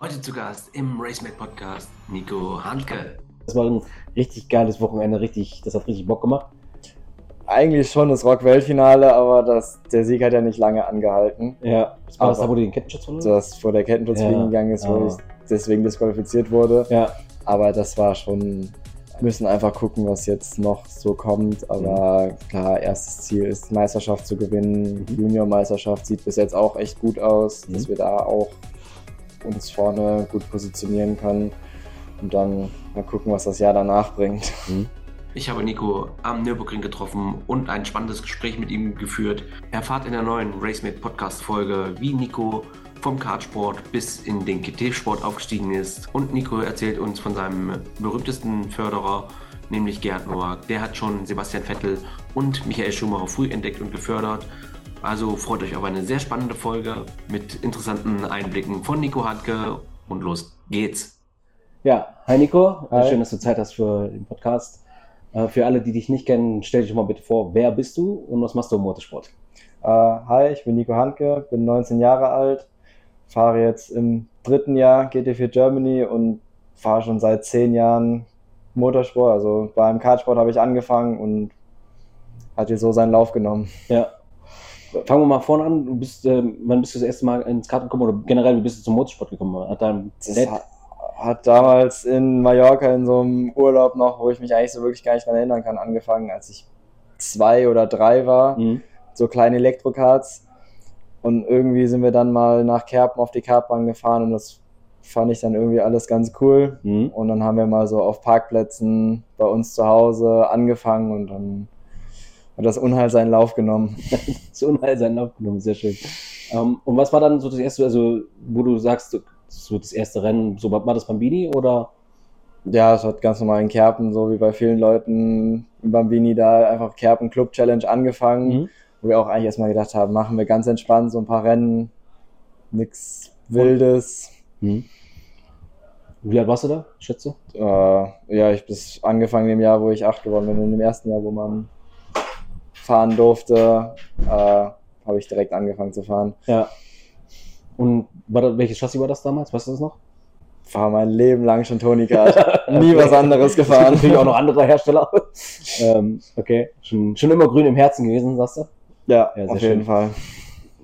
Heute zu Gast im RaceMate Podcast Nico Handke. Das war ein richtig geiles Wochenende, richtig, das hat richtig Bock gemacht. Eigentlich schon das Rock-Weltfinale, aber das, der Sieg hat ja nicht lange angehalten. Ja, das war das da, Aber- wo du den Kettenschutz verloren Das vor der Kettenschutz Ja, gegangen ist, wo aber- ich deswegen disqualifiziert wurde. Ja, Aber das war schon, müssen einfach gucken, was jetzt noch so kommt. Aber klar, erstes Ziel ist, Meisterschaft zu gewinnen. Mhm. Junior-Meisterschaft sieht bis jetzt auch echt gut aus, Mhm. dass wir da auch uns vorne gut positionieren können. Und dann mal gucken, was das Jahr danach bringt. Ich habe Nico am Nürburgring getroffen und ein spannendes Gespräch mit ihm geführt. Erfahrt in der neuen RaceMate Podcast Folge, wie Nico vom Kartsport bis in den GT-Sport aufgestiegen ist. Und Nico erzählt uns von seinem berühmtesten Förderer, nämlich Gerd Nowak. Der hat schon Sebastian Vettel und Michael Schumacher früh entdeckt und gefördert. Also freut euch auf eine sehr spannende Folge mit interessanten Einblicken von Nico Handke und los geht's. ja. Hi Nico, Hi. schön, dass du Zeit hast für den Podcast. Äh, Für alle, die dich nicht kennen, stell dich mal bitte vor, wer bist du und was machst du im Motorsport? Äh, hi, ich bin Nico Handke, bin 19 Jahre alt, fahre jetzt im dritten Jahr GT4 Germany und fahre schon seit zehn Jahren Motorsport. Also beim Kartsport habe ich angefangen und hat jetzt so seinen Lauf genommen. Ja. Fangen wir mal vorne an. Du bist, ähm, wann bist du das erste Mal ins Kart gekommen oder generell, wie bist du zum Motorsport gekommen? Hat dein Dad, hat, hat damals in Mallorca in so einem Urlaub noch, wo ich mich eigentlich so wirklich gar nicht dran erinnern kann, angefangen, als ich zwei oder drei war. Mhm. so kleine Elektrokarts. Und irgendwie sind wir dann mal nach Kerpen auf die Kartbahn gefahren und das fand ich dann irgendwie alles ganz cool. Mhm. Und dann haben wir mal so auf Parkplätzen bei uns zu Hause angefangen und dann hat das Unheil seinen Lauf genommen. so Unheil seinen Lauf genommen, sehr schön. Ähm, und was war dann so das erste, also wo du sagst, so das erste Rennen, so war das Bambini oder? Ja, es hat ganz normal in Kerpen, so wie bei vielen Leuten im Bambini da einfach Kerpen Club Challenge angefangen, Mhm. wo wir auch eigentlich erstmal gedacht haben, machen wir ganz entspannt so ein paar Rennen, nix Wildes. Mhm. Wie alt warst du da, schätze? Äh, ja, ich bis angefangen im Jahr, wo ich acht geworden bin, in dem ersten Jahr, wo man fahren durfte, äh, habe ich direkt angefangen zu fahren. Ja. Und war das, welches Chassis war das damals? Weißt du das noch? Fahre mein Leben lang schon Tony Kart. Nie was anderes gefahren. natürlich auch noch andere Hersteller. ähm, okay. Schon, schon immer grün im Herzen gewesen, sagst du? Ja, Ja, auf schön. jeden Fall.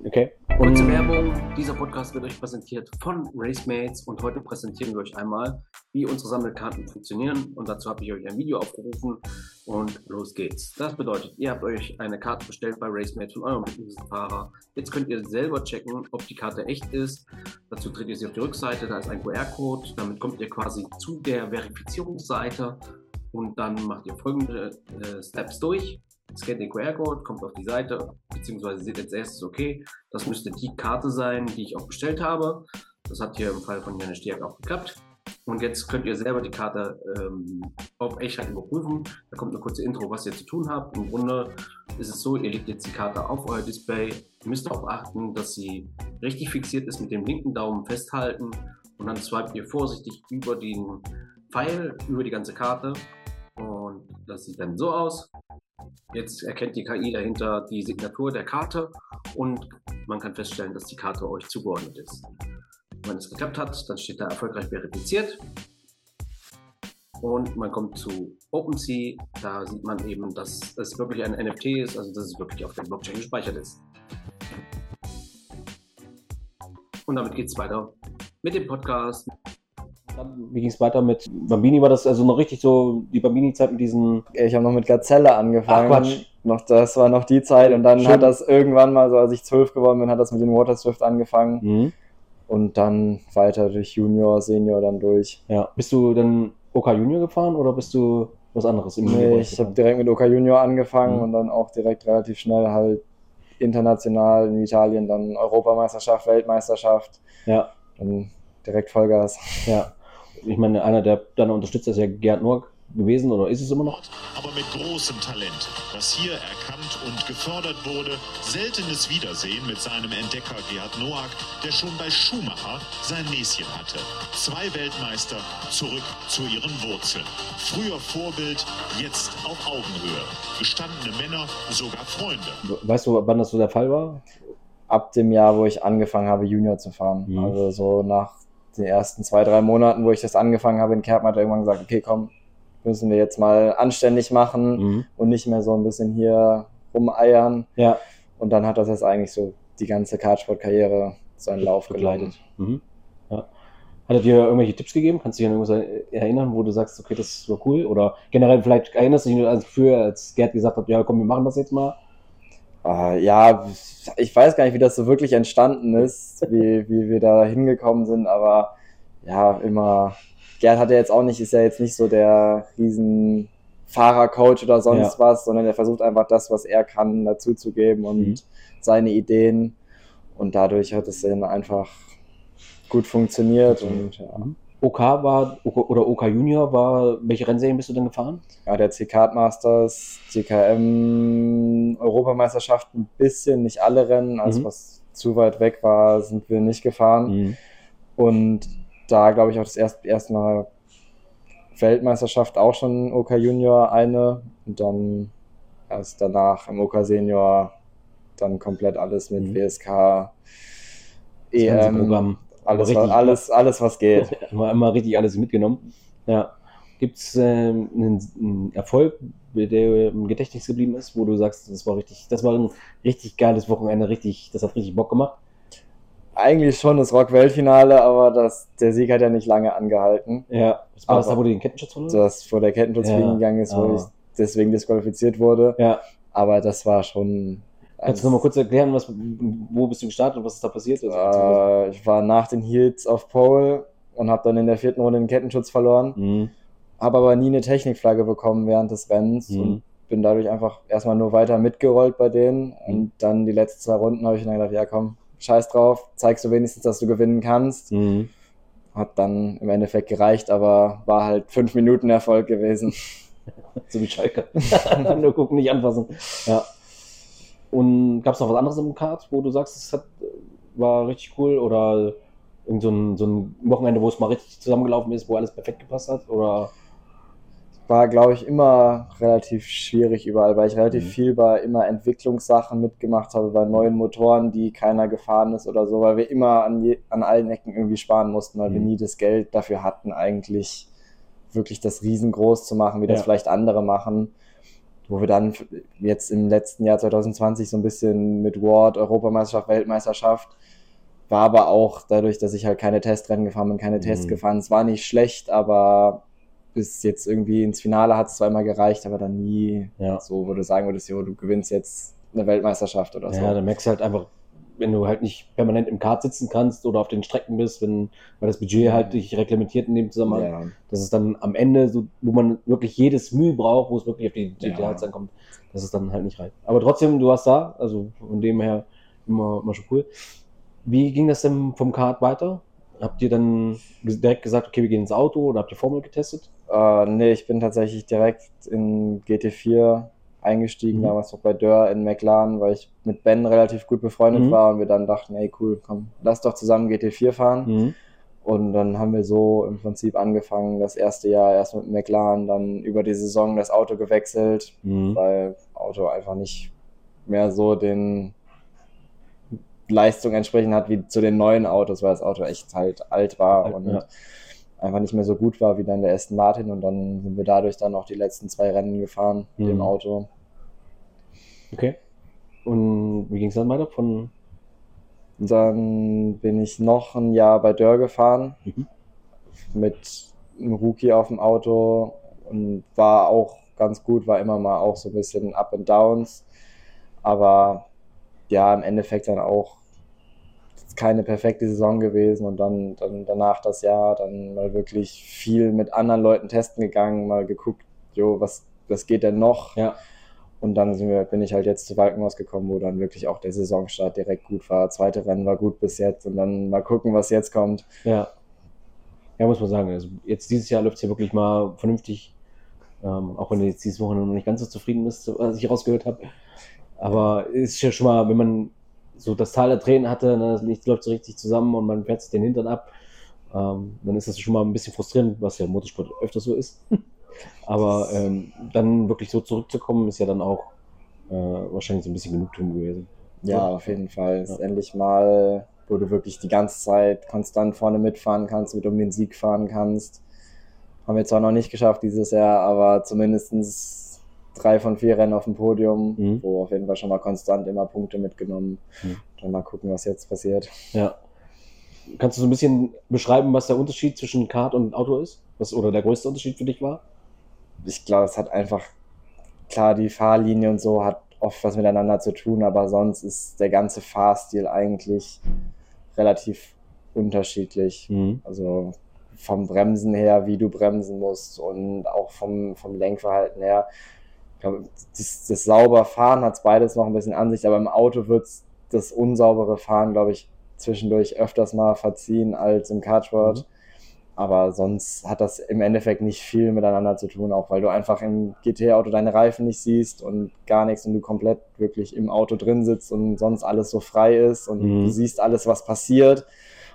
Okay. Kurze Werbung. Dieser Podcast wird euch präsentiert von Racemates und heute präsentieren wir euch einmal, wie unsere Sammelkarten funktionieren und dazu habe ich euch ein Video aufgerufen und los geht's. Das bedeutet, ihr habt euch eine Karte bestellt bei Racemates von eurem Fahrer. Jetzt könnt ihr selber checken, ob die Karte echt ist. Dazu dreht ihr sie auf die Rückseite, da ist ein QR-Code. Damit kommt ihr quasi zu der Verifizierungsseite und dann macht ihr folgende äh, Steps durch. Scannt den QR-Code, kommt auf die Seite, beziehungsweise seht als erstes, okay, das müsste die Karte sein, die ich auch bestellt habe. Das hat hier im Fall von Janne Stiak auch geklappt. Und jetzt könnt ihr selber die Karte ähm, auf Echtheit überprüfen. Da kommt eine kurze Intro, was ihr zu tun habt. Im Grunde ist es so, ihr legt jetzt die Karte auf euer Display. Ihr müsst darauf achten, dass sie richtig fixiert ist, mit dem linken Daumen festhalten. Und dann swipet ihr vorsichtig über den Pfeil, über die ganze Karte. Und das sieht dann so aus. Jetzt erkennt die KI dahinter die Signatur der Karte und man kann feststellen, dass die Karte euch zugeordnet ist. Wenn es geklappt hat, dann steht da erfolgreich verifiziert. Und man kommt zu OpenSea, da sieht man eben, dass es wirklich ein NFT ist, also dass es wirklich auf der Blockchain gespeichert ist. Und damit geht es weiter mit dem Podcast. Dann, wie ging es weiter mit Bambini? War das also noch richtig so die Bambini-Zeit mit diesen. Ich habe noch mit Gazelle angefangen. Ach, Quatsch. Noch, das war noch die Zeit. Und dann Schön. hat das irgendwann mal, so als ich zwölf geworden bin, hat das mit dem Water Swift angefangen. Mhm. Und dann weiter durch Junior, Senior dann durch. Ja. Bist du dann OK Junior gefahren oder bist du was anderes im Nee, ich habe direkt mit Oka Junior angefangen Mhm. und dann auch direkt relativ schnell halt international in Italien, dann Europameisterschaft, Weltmeisterschaft, Ja, dann direkt Vollgas. ja. Ich meine, einer der deiner Unterstützer ist ja Gerd Noack gewesen oder ist es immer noch? aber mit großem Talent, das hier erkannt und gefördert wurde. Seltenes Wiedersehen mit seinem Entdecker Gerhard Noack, der schon bei Schumacher sein Näschen hatte. Zwei Weltmeister zurück zu ihren Wurzeln. Früher Vorbild, jetzt auf Augenhöhe. Gestandene Männer, sogar Freunde. Weißt du, wann das so der Fall war? Ab dem Jahr, wo ich angefangen habe, Junior zu fahren. Mhm. Also so nach den ersten zwei, drei Monaten, wo ich das angefangen habe in Kerpen, hat er irgendwann gesagt, okay, komm, müssen wir jetzt mal anständig machen Mhm. und nicht mehr so ein bisschen hier rumeiern. Ja, Und dann hat das jetzt eigentlich so die ganze Kartsport-Karriere seinen Lauf begleitet. geleitet. Mhm. Ja. Hat er dir irgendwelche Tipps gegeben? Kannst du dich an irgendwas erinnern, wo du sagst, okay, das war cool? Oder generell vielleicht erinnerst du dich nur ans Gefühl, als Gerd gesagt hat, ja komm, wir machen das jetzt mal? Ah, ja, ich weiß gar nicht, wie das so wirklich entstanden ist, wie, wie wir da hingekommen sind, aber ja, immer. Gerd hat ja jetzt auch nicht, ist ja jetzt nicht so der riesen Fahrercoach oder sonst was, sondern er versucht einfach das, was er kann, dazuzugeben und Mhm. seine Ideen. Und dadurch hat es dann einfach gut funktioniert und ja. Mhm. OK war, oder OK Junior war, welche Rennserien bist du denn gefahren? Ja, der C-Kart Masters, CKM, Europameisterschaft ein bisschen, nicht alle Rennen. Alles, Mhm. was zu weit weg war, sind wir nicht gefahren. Mhm. Und da glaube ich auch das erste, erste Mal Weltmeisterschaft auch schon OK Junior eine. Und dann erst danach im OK Senior dann komplett alles mit Mhm. WSK, EM, Programm. alles, alles, alles, was geht. Immer, immer richtig alles mitgenommen. Ja. Gibt es ähm, einen, einen Erfolg, der im Gedächtnis geblieben ist, wo du sagst, das war richtig, das war ein richtig geiles Wochenende, richtig, das hat richtig Bock gemacht? Eigentlich schon das Rock-Weltfinale, aber das, der Sieg hat ja nicht lange angehalten. Ja. Das war das Aber- da, wo du den Kettenschutz verloren hast? das vor der Kettenschutzfliege Ja, gegangen ist, wo aber- ich deswegen disqualifiziert wurde. Ja. Aber das war schon. Kannst du nochmal kurz erklären, was, wo bist du gestartet und was ist da passiert? Also, Äh, ich war nach den Heats auf Pole und habe dann in der vierten Runde den Kettenschutz verloren. Mhm. Habe aber nie eine Technikflagge bekommen während des Rennens Mhm. und bin dadurch einfach erstmal nur weiter mitgerollt bei denen. Mhm. Und dann die letzten zwei Runden habe ich dann gedacht, ja komm, scheiß drauf, zeigst du wenigstens, dass du gewinnen kannst. Mhm. Hat dann im Endeffekt gereicht, aber war halt fünf Minuten Erfolg gewesen. So wie Schalke. Nur gucken, nicht anfassen. Ja. Und gab es noch was anderes im Kart, wo du sagst, es hat, war richtig cool? Oder irgend so ein, so ein Wochenende, wo es mal richtig zusammengelaufen ist, wo alles perfekt gepasst hat? Oder war, glaube ich, immer relativ schwierig überall, weil ich relativ Mhm. viel bei immer Entwicklungssachen mitgemacht habe, bei neuen Motoren, die keiner gefahren ist oder so, weil wir immer an, je, an allen Ecken irgendwie sparen mussten, weil wir Mhm. nie das Geld dafür hatten, eigentlich wirklich das riesengroß zu machen, wie das Ja. vielleicht andere machen. Wo wir dann jetzt im letzten Jahr 2020 so ein bisschen mit Ward, Europameisterschaft, Weltmeisterschaft, war aber auch dadurch, dass ich halt keine Testrennen gefahren bin, keine Tests Mhm. gefahren. Es war nicht schlecht, aber bis jetzt irgendwie ins Finale hat es zweimal gereicht, aber dann nie ja. so, wo du sagen würdest, jo, du gewinnst jetzt eine Weltmeisterschaft oder so. Ja, dann merkst du halt einfach, wenn du halt nicht permanent im Kart sitzen kannst oder auf den Strecken bist, wenn, weil das Budget halt dich reglementiert in dem Zusammenhang, ja. dass es dann am Ende, so, wo man wirklich jedes Mühe braucht, wo es wirklich auf die Ja. Details ankommt, dass es dann halt nicht reicht. Aber trotzdem, du warst da, also von dem her immer, immer schon cool. Wie ging das denn vom Kart weiter? Habt ihr dann direkt gesagt, okay, wir gehen ins Auto oder habt ihr Formel getestet? Äh, nee, ich bin tatsächlich direkt in GT4 eingestiegen, Mhm. damals noch bei Dörr in McLaren, weil ich mit Ben relativ gut befreundet Mhm. war und wir dann dachten, ey cool, komm, lass doch zusammen GT4 fahren. Mhm. Und dann haben wir so im Prinzip angefangen, das erste Jahr erst mit McLaren, dann über die Saison das Auto gewechselt, Mhm. weil Auto einfach nicht mehr so den Leistung entsprechend hat wie zu den neuen Autos, weil das Auto echt halt alt war Alt, und ja. Einfach nicht mehr so gut war wie dann der Aston Martin und dann sind wir dadurch dann noch die letzten zwei Rennen gefahren mit dem Mhm. Auto. Okay. Und wie ging es dann weiter? Von dann bin ich noch ein Jahr bei Dörr gefahren Mhm. mit einem Rookie auf dem Auto und war auch ganz gut, war immer mal auch so ein bisschen Up and Downs, aber ja, im Endeffekt dann auch keine perfekte Saison gewesen und dann, dann danach das Jahr dann mal wirklich viel mit anderen Leuten testen gegangen, mal geguckt, jo, was, was geht denn noch? Ja. Und dann wir, bin ich halt jetzt zu Walkenhaus gekommen, wo dann wirklich auch der Saisonstart direkt gut war. Zweite Rennen war gut bis jetzt und dann mal gucken, was jetzt kommt. Ja. Ja, muss man sagen. Also jetzt dieses Jahr läuft es ja wirklich mal vernünftig. Ähm, auch wenn du jetzt dieses Wochenende noch nicht ganz so zufrieden bist, was ich rausgehört habe. Aber es ist ja schon mal, wenn man so das Tal der Tränen hatte, ne, Licht läuft so richtig zusammen und man fährt sich den Hintern ab, ähm, dann ist das schon mal ein bisschen frustrierend, was ja im Motorsport öfter so ist. Aber ähm, dann wirklich so zurückzukommen, ist ja dann auch äh, wahrscheinlich so ein bisschen Genugtuung gewesen. Ja, Ja. auf jeden Fall. Ist Ja. endlich mal wo du wirklich die ganze Zeit konstant vorne mitfahren kannst, mit um den Sieg fahren kannst. Haben wir zwar noch nicht geschafft dieses Jahr, aber zumindest drei von vier Rennen auf dem Podium, Mhm. wo auf jeden Fall schon mal konstant immer Punkte mitgenommen. Mhm. Dann mal gucken, was jetzt passiert. Ja. Kannst du so ein bisschen beschreiben, was der Unterschied zwischen Kart und Auto ist? Was oder der größte Unterschied für dich war? ich glaube, es hat einfach, klar, die Fahrlinie und so hat oft was miteinander zu tun, aber sonst ist der ganze Fahrstil eigentlich relativ unterschiedlich. Mhm. Also vom Bremsen her, wie du bremsen musst und auch vom, vom Lenkverhalten her. Ich glaube, das, das sauber Fahren hat beides noch ein bisschen an sich, aber im Auto wird das unsaubere Fahren, glaube ich, zwischendurch öfters mal verziehen als im Kartsport. Mhm. Aber sonst hat das im Endeffekt nicht viel miteinander zu tun, auch weil du einfach im GT-Auto deine Reifen nicht siehst und gar nichts und du komplett wirklich im Auto drin sitzt und sonst alles so frei ist und Mhm. du siehst alles, was passiert.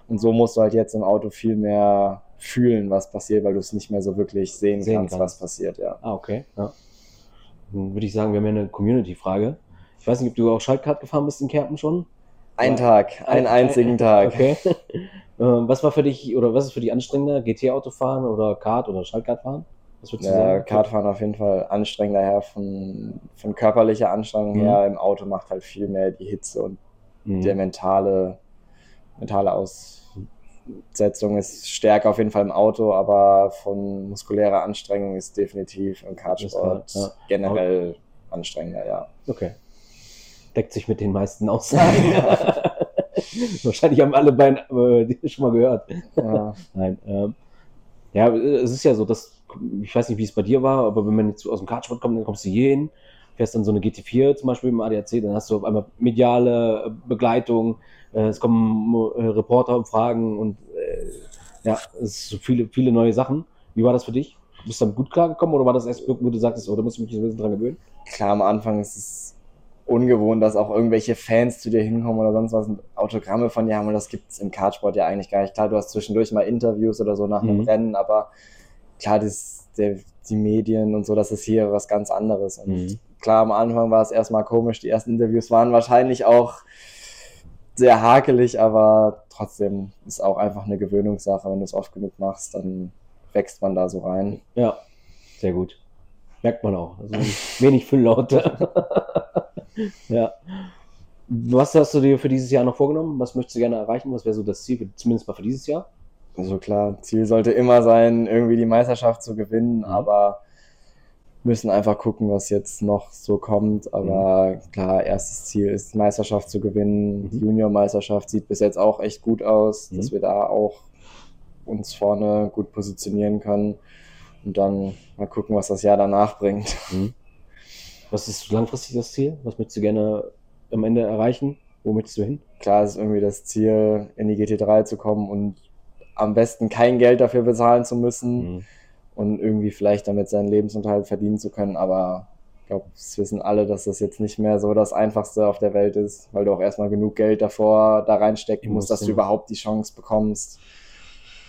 Und so musst du halt jetzt im Auto viel mehr fühlen, was passiert, weil du es nicht mehr so wirklich sehen, Sehen kannst, kannst. was passiert, ja. Ah, okay. Ja. Dann würde ich sagen, wir haben ja eine Community-Frage. Ich weiß nicht, ob du auch Schaltkart gefahren bist in Kerpen schon? Ein Ja. Tag, einen einzigen Tag. Okay. ähm, was war für dich oder was ist für dich anstrengender? GT-Auto fahren oder Kart oder Schaltkart fahren? Was würdest du Ja, sagen? Kartfahren auf jeden Fall anstrengender her, von, von körperlicher Anstrengung Mhm. her. Im Auto macht halt viel mehr die Hitze und Mhm. der mentale, mentale Aussetzung ist stärker auf jeden Fall im Auto, aber von muskulärer Anstrengung ist definitiv im Kartsport ja. generell anstrengender, ja. Okay. Deckt sich mit den meisten Aussagen. Wahrscheinlich haben alle beiden äh, schon mal gehört. ja. Nein. Ähm, ja, es ist ja so, dass, ich weiß nicht, wie es bei dir war, aber wenn man jetzt aus dem Kartsport kommt, dann kommst du hier hin, fährst dann so eine GT4 zum Beispiel im ADAC, dann hast du auf einmal mediale Begleitung, äh, es kommen äh, Reporter und Fragen und äh, ja, es ist so viele, viele neue Sachen. Wie war das für dich? Bist du damit gut klargekommen oder war das erst, wo du sagtest, oh, da musst du mich so ein bisschen dran gewöhnen? Klar, am Anfang ist es ungewohnt, dass auch irgendwelche Fans zu dir hinkommen oder sonst was und Autogramme von dir haben und das gibt es im Kartsport ja eigentlich gar nicht. Klar, du hast zwischendurch mal Interviews oder so nach einem Mhm. Rennen, aber klar, das, der, die Medien und so, das ist hier was ganz anderes. Und Mhm. Klar, am Anfang war es erstmal komisch, die ersten Interviews waren wahrscheinlich auch sehr hakelig, aber trotzdem ist auch einfach eine Gewöhnungssache. Wenn du es oft genug machst, dann wächst man da so rein. Ja, sehr gut. Merkt man auch. Also wenig Fülllaute. ja. Was hast du dir für dieses Jahr noch vorgenommen? Was möchtest du gerne erreichen? Was wäre so das Ziel, für, zumindest mal für dieses Jahr? Also klar, Ziel sollte immer sein, irgendwie die Meisterschaft zu gewinnen, Mhm. aber müssen einfach gucken, was jetzt noch so kommt. Aber klar, erstes Ziel ist, die Meisterschaft zu gewinnen. Mhm. Die Junior-Meisterschaft sieht bis jetzt auch echt gut aus, Mhm. dass wir da auch uns vorne gut positionieren können. Und dann mal gucken, was das Jahr danach bringt. Was ist langfristig das Ziel? Was möchtest du gerne am Ende erreichen? Wo möchtest du hin? Klar ist irgendwie das Ziel, in die GT3 zu kommen und am besten kein Geld dafür bezahlen zu müssen. Und irgendwie vielleicht damit seinen Lebensunterhalt verdienen zu können. Aber ich glaube, es wissen alle, dass das jetzt nicht mehr so das Einfachste auf der Welt ist, weil du auch erstmal genug Geld davor da reinstecken musst, dass du überhaupt die Chance bekommst,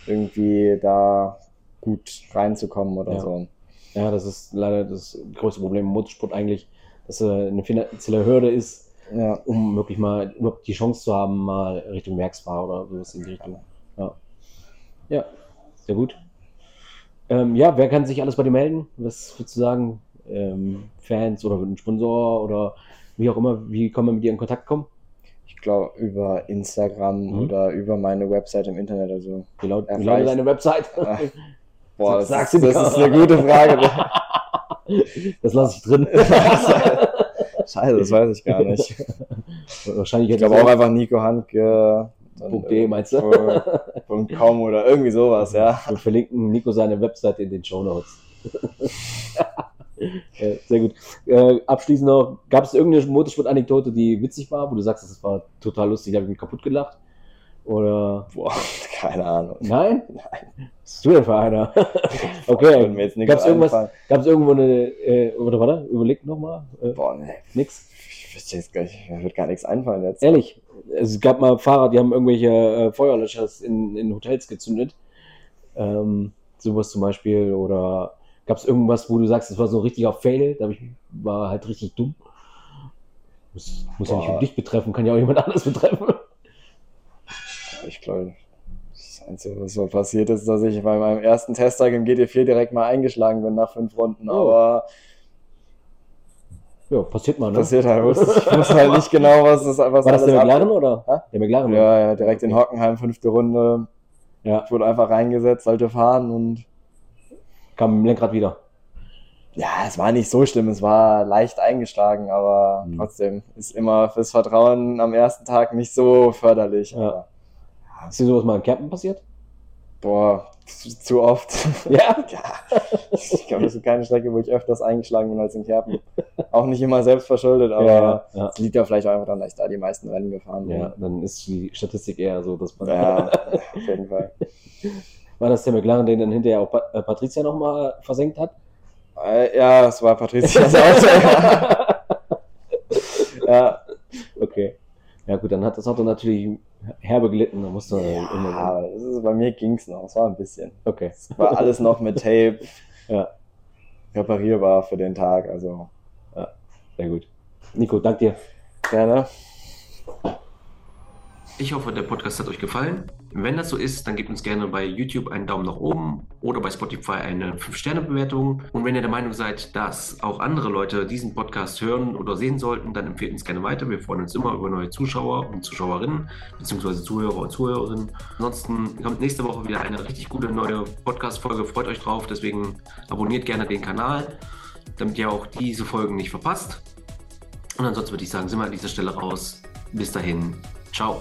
irgendwie da gut reinzukommen oder Ja. so. Ja, das ist leider das größte Problem im Motorsport eigentlich, dass äh, eine finanzielle Hürde ist, Ja, um wirklich mal überhaupt die Chance zu haben, mal Richtung Werksfahrer oder sowas in die Richtung. Ja, ja sehr gut. Ähm, ja, wer kann sich alles bei dir melden? Was würdest du sagen? Ähm, Fans oder ein Sponsor oder wie auch immer, wie kann man mit dir in Kontakt kommen? ich glaube über Instagram Mhm. oder über meine Website im Internet. Also, Wie laut, wie lautet deine Website? Ach, boah, das, Sag's ist, das ist eine gute Frage. Das lasse ich drin. Scheiße, das weiß ich gar nicht. Wahrscheinlich Ich glaube auch einfach Nico Handke. Punkt .de meinst du? Punkt .com oder irgendwie sowas, ja. Wir verlinken Nico seine Webseite in den Show Notes. ja, sehr gut. Äh, abschließend noch, gab es irgendeine Motorsport-Anekdote, die witzig war, wo du sagst, das war total lustig, da habe ich mich kaputt gelacht? Oder Boah, keine Ahnung. nein? Nein. Was bist du denn für einer? Okay, gab es irgendwas, gab es irgendwo eine, äh, oder warte, überleg nochmal, äh, Boah, nee. nix? Ich wüsste jetzt gar nicht, mir wird gar nichts einfallen jetzt. Ehrlich, es gab mal Fahrer, die haben irgendwelche äh, Feuerlöschers in, in Hotels gezündet. Ähm, sowas zum Beispiel. Oder gab es irgendwas, wo du sagst, das war so ein richtiger Fail, da ich, war halt richtig dumm. Muss, muss ja nicht nur dich betreffen, kann ja auch jemand anderes betreffen. ich glaube, das Einzige, was so passiert ist, dass ich bei meinem ersten Testtag im GT4 direkt mal eingeschlagen bin nach fünf Runden. Oh. Aber Ja, passiert mal, ne? passiert halt. Ich wusste halt nicht genau, was das was War das der McLaren ab- oder? Hä? Der McLaren? Ja, ja, direkt in Hockenheim, fünfte Runde. Ja, Ich wurde einfach reingesetzt, sollte fahren und kam mit dem Lenkrad wieder. ja, es war nicht so schlimm, es war leicht eingeschlagen, aber Mhm. trotzdem ist immer fürs Vertrauen am ersten Tag nicht so förderlich. Ja. Ist dir sowas mal in Campen passiert? Boah, zu, zu oft. Ja? ja. Ich glaube, das ist keine Strecke, wo ich öfters eingeschlagen bin als in Kerpen. Auch nicht immer selbst verschuldet, aber ja, ja. es liegt ja vielleicht auch einfach daran, dass ich da die meisten Rennen gefahren bin. ja, dann ist die Statistik eher so, dass man. Ja, auf jeden Fall. War das der McLaren, den dann hinterher auch Pa- äh, Patricia nochmal versenkt hat? Äh, Ja, es war Patricias Auto. ja. Ja. Ja gut, dann hat das Auto natürlich herbe gelitten, da musste man Ja, immer. ist, bei mir ging es noch. Es war ein bisschen. Okay. Es war alles noch mit Tape Ja, reparierbar für den Tag. Also sehr gut. Nico, dank dir. gerne. Ich hoffe, der Podcast hat euch gefallen. Wenn das so ist, dann gebt uns gerne bei YouTube einen Daumen nach oben oder bei Spotify eine 5-Sterne-Bewertung. Und wenn ihr der Meinung seid, dass auch andere Leute diesen Podcast hören oder sehen sollten, dann empfehlt uns gerne weiter. Wir freuen uns immer über neue Zuschauer und Zuschauerinnen, beziehungsweise Zuhörer und Zuhörerinnen. Ansonsten kommt nächste Woche wieder eine richtig gute neue Podcast-Folge. Freut euch drauf. Deswegen abonniert gerne den Kanal, damit ihr auch diese Folgen nicht verpasst. Und ansonsten würde ich sagen, sind wir an dieser Stelle raus. Bis dahin. Ciao.